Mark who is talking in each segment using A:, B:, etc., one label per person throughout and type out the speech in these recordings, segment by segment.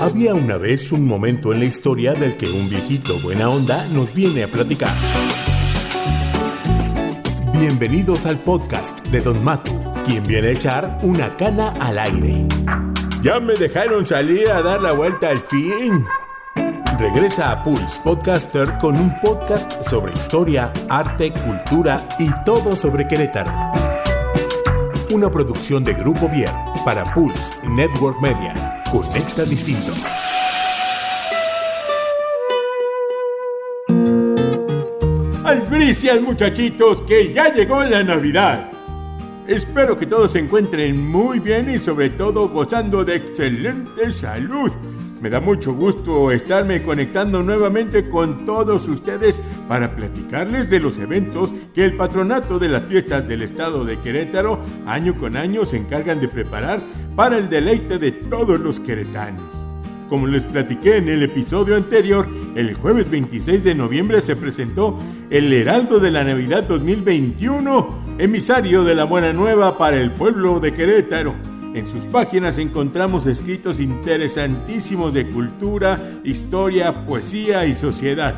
A: Había una vez un momento en la historia del que un viejito buena onda nos viene a platicar. Bienvenidos al podcast de Don Matu, quien viene a echar una cana al aire.
B: Ya me dejaron salir a dar la vuelta al fin.
A: Regresa a Pulse Podcaster con un podcast sobre historia, arte, cultura y todo sobre Querétaro. Una producción de Grupo Vier para Pulse Network Media. Conecta distinto.
B: Albricias muchachitos, que ya llegó la Navidad. Espero que todos se encuentren muy bien y sobre todo gozando de excelente salud. Me da mucho gusto estarme conectando nuevamente con todos ustedes para platicarles de los eventos que el patronato de las fiestas del estado de Querétaro año con año se encargan de preparar para el deleite de todos los queretanos. Como les platiqué en el episodio anterior, el jueves 26 de noviembre se presentó el Heraldo de la Navidad 2021, emisario de la Buena Nueva para el pueblo de Querétaro. En sus páginas encontramos escritos interesantísimos de cultura, historia, poesía y sociedad.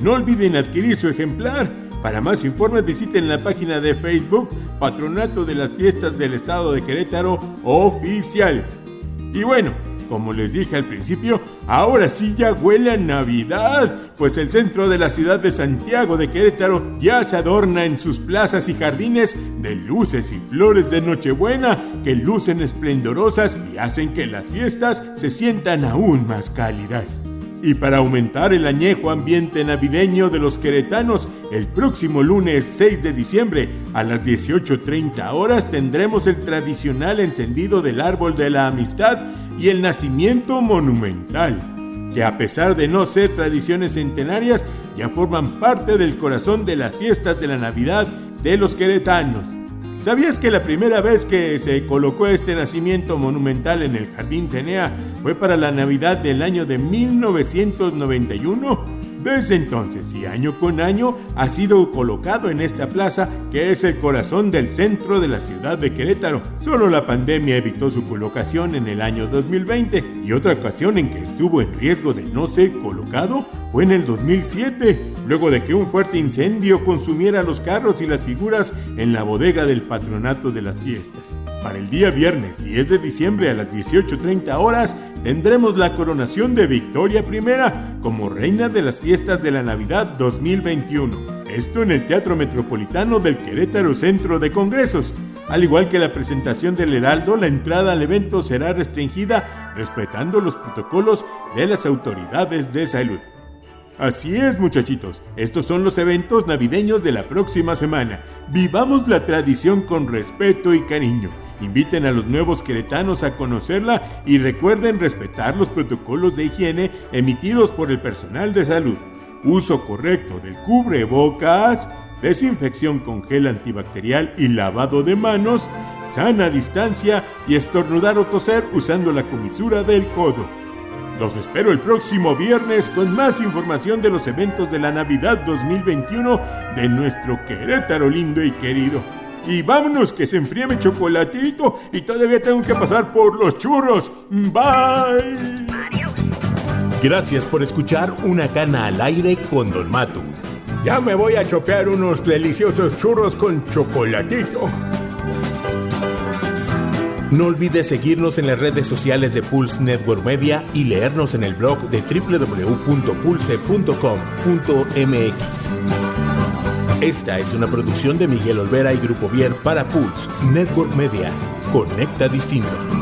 B: No olviden adquirir su ejemplar. Para más informes visiten la página de Facebook Patronato de las Fiestas del Estado de Querétaro Oficial. Y bueno, como les dije al principio, ahora sí ya huele a Navidad, pues el centro de la ciudad de Santiago de Querétaro ya se adorna en sus plazas y jardines de luces y flores de Nochebuena que lucen esplendorosas y hacen que las fiestas se sientan aún más cálidas. Y para aumentar el añejo ambiente navideño de los queretanos, el próximo lunes 6 de diciembre a las 18.30 horas tendremos el tradicional encendido del árbol de la amistad y el nacimiento monumental, que a pesar de no ser tradiciones centenarias, ya forman parte del corazón de las fiestas de la Navidad de los queretanos. ¿Sabías que la primera vez que se colocó este nacimiento monumental en el Jardín Cenea fue para la Navidad del año de 1991? Desde entonces y año con año ha sido colocado en esta plaza que es el corazón del centro de la ciudad de Querétaro. Solo la pandemia evitó su colocación en el año 2020 y otra ocasión en que estuvo en riesgo de no ser colocado fue en el 2007, luego de que un fuerte incendio consumiera los carros y las figuras en la bodega del patronato de las fiestas. Para el día viernes 10 de diciembre a las 18.30 horas tendremos la coronación de Victoria I como reina de las fiestas de la Navidad 2021. Esto en el Teatro Metropolitano del Querétaro Centro de Congresos. Al igual que la presentación del Heraldo, la entrada al evento será restringida respetando los protocolos de las autoridades de salud. Así es, muchachitos. Estos son los eventos navideños de la próxima semana. Vivamos la tradición con respeto y cariño. Inviten a los nuevos queretanos a conocerla y recuerden respetar los protocolos de higiene emitidos por el personal de salud. Uso correcto del cubrebocas, desinfección con gel antibacterial y lavado de manos, sana distancia y estornudar o toser usando la comisura del codo. Los espero el próximo viernes con más información de los eventos de la Navidad 2021 de nuestro Querétaro lindo y querido. Y vámonos que se enfríe mi chocolatito y todavía tengo que pasar por los churros. Bye.
A: Gracias por escuchar Una Cana al Aire con Don Mato.
B: Ya me voy a chopear unos deliciosos churros con chocolatito.
A: No olvides seguirnos en las redes sociales de Pulse Network Media y leernos en el blog de www.pulse.com.mx. Esta es una producción de Miguel Olvera y Grupo Vier para Pulse Network Media. Conecta distinto.